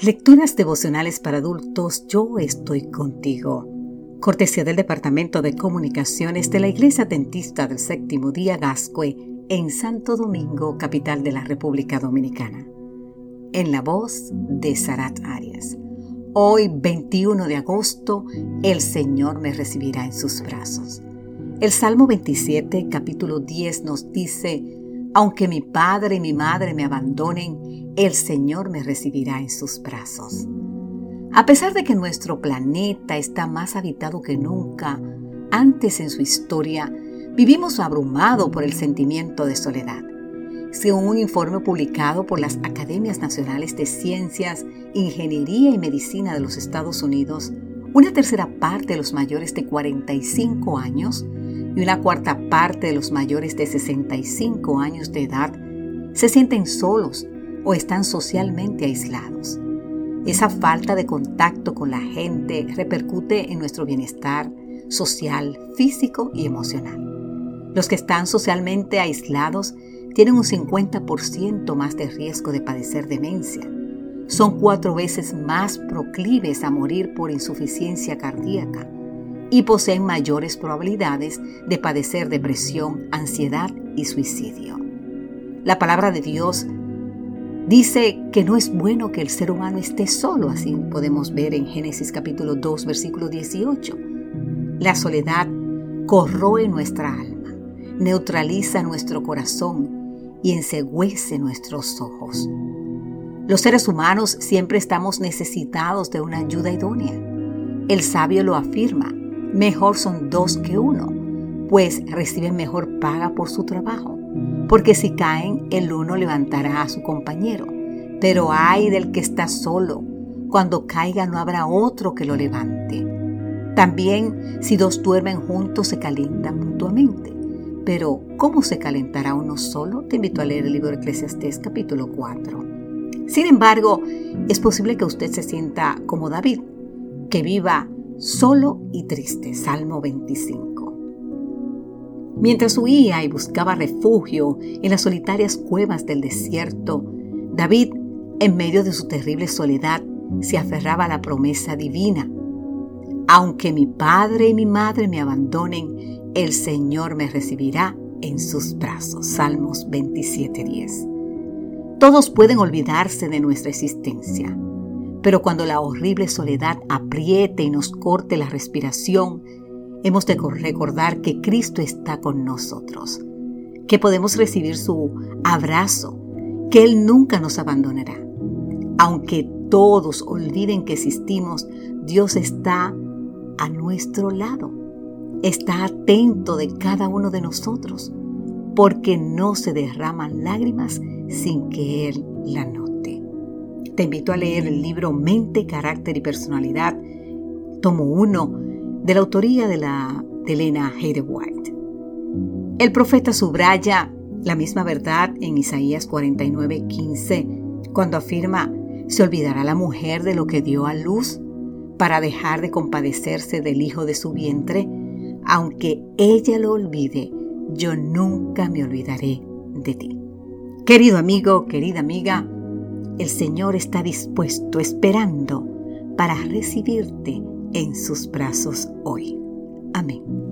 Lecturas devocionales para adultos, yo estoy contigo. Cortesía del Departamento de Comunicaciones de la Iglesia Dentista del Séptimo Día Gascue en Santo Domingo, capital de la República Dominicana. En la voz de Sarat Arias. Hoy, 21 de agosto, el Señor me recibirá en sus brazos. El Salmo 27, capítulo 10 nos dice, aunque mi padre y mi madre me abandonen, el Señor me recibirá en sus brazos. A pesar de que nuestro planeta está más habitado que nunca, antes en su historia, vivimos abrumado por el sentimiento de soledad. Según un informe publicado por las Academias Nacionales de Ciencias, Ingeniería y Medicina de los Estados Unidos, una tercera parte de los mayores de 45 años y una cuarta parte de los mayores de 65 años de edad se sienten solos o están socialmente aislados. Esa falta de contacto con la gente repercute en nuestro bienestar social, físico y emocional. Los que están socialmente aislados tienen un 50% más de riesgo de padecer demencia. Son cuatro veces más proclives a morir por insuficiencia cardíaca y poseen mayores probabilidades de padecer depresión, ansiedad y suicidio. La palabra de Dios dice que no es bueno que el ser humano esté solo, así podemos ver en Génesis capítulo 2 versículo 18. La soledad corroe nuestra alma, neutraliza nuestro corazón y ensegüece nuestros ojos. Los seres humanos siempre estamos necesitados de una ayuda idónea. El sabio lo afirma, mejor son dos que uno, pues reciben mejor paga por su trabajo. Porque si caen, el uno levantará a su compañero. Pero ay del que está solo, cuando caiga no habrá otro que lo levante. También si dos duermen juntos se calientan mutuamente. Pero ¿cómo se calentará uno solo? Te invito a leer el libro de Eclesiastés capítulo 4. Sin embargo, es posible que usted se sienta como David, que viva solo y triste. Salmo 25. Mientras huía y buscaba refugio en las solitarias cuevas del desierto, David, en medio de su terrible soledad, se aferraba a la promesa divina. Aunque mi padre y mi madre me abandonen, el Señor me recibirá en sus brazos. Salmos 27:10. Todos pueden olvidarse de nuestra existencia pero cuando la horrible soledad apriete y nos corte la respiración, hemos de recordar que Cristo está con nosotros, que podemos recibir su abrazo, que Él nunca nos abandonará. Aunque todos olviden que existimos, Dios está a nuestro lado, está atento de cada uno de nosotros, porque no se derraman lágrimas sin que Él la note. Te invito a leer el libro Mente, Carácter y Personalidad, tomo 1, de la autoría de, la, de Elena Hayde White. El profeta subraya la misma verdad en Isaías 49, 15, cuando afirma, ¿se olvidará la mujer de lo que dio a luz para dejar de compadecerse del hijo de su vientre? Aunque ella lo olvide, yo nunca me olvidaré de ti. Querido amigo, querida amiga, el Señor está dispuesto, esperando para recibirte en sus brazos hoy. Amén.